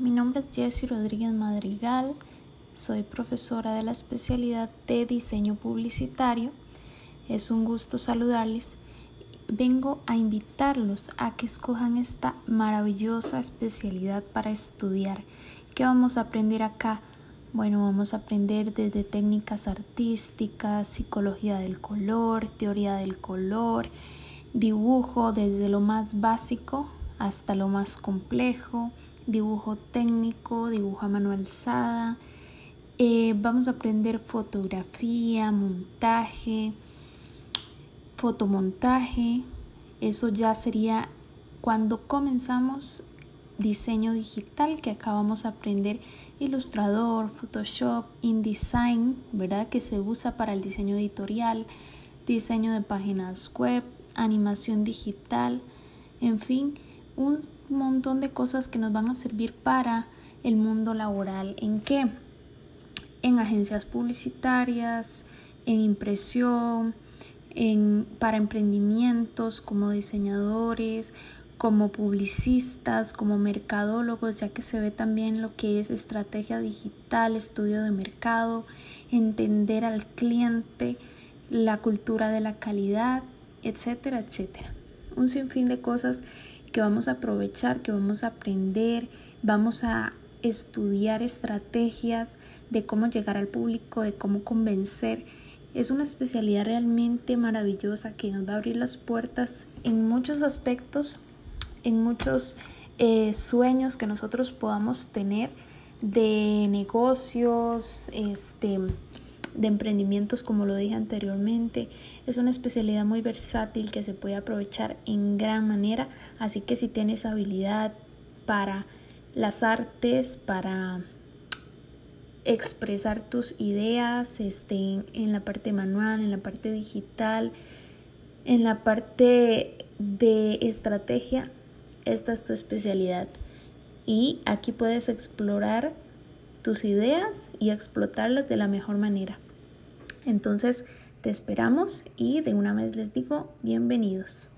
Mi nombre es Jessie Rodríguez Madrigal, soy profesora de la especialidad de diseño publicitario. Es un gusto saludarles. Vengo a invitarlos a que escojan esta maravillosa especialidad para estudiar. ¿Qué vamos a aprender acá? Bueno, vamos a aprender desde técnicas artísticas, psicología del color, teoría del color, dibujo desde lo más básico hasta lo más complejo, dibujo técnico, dibujo a mano alzada. Eh, vamos a aprender fotografía, montaje, fotomontaje. Eso ya sería cuando comenzamos diseño digital, que acabamos de aprender Ilustrador, Photoshop, InDesign, ¿verdad? Que se usa para el diseño editorial, diseño de páginas web, animación digital, en fin, un montón de cosas que nos van a servir para el mundo laboral. ¿En qué? En agencias publicitarias, en impresión, en, para emprendimientos como diseñadores, como publicistas, como mercadólogos, ya que se ve también lo que es estrategia digital, estudio de mercado, entender al cliente, la cultura de la calidad, etcétera, etcétera. Un sinfín de cosas que vamos a aprovechar, que vamos a aprender, vamos a estudiar estrategias de cómo llegar al público, de cómo convencer. Es una especialidad realmente maravillosa que nos va a abrir las puertas en muchos aspectos, en muchos eh, sueños que nosotros podamos tener de negocios, este, de emprendimientos, como lo dije anteriormente. Es una especialidad muy versátil que se puede aprovechar en gran manera, así que si tienes habilidad para las artes, para expresar tus ideas este, en la parte manual, en la parte digital, en la parte de estrategia, esta es tu especialidad. Y aquí puedes explorar tus ideas y explotarlas de la mejor manera. Entonces, te esperamos y de una vez les digo bienvenidos.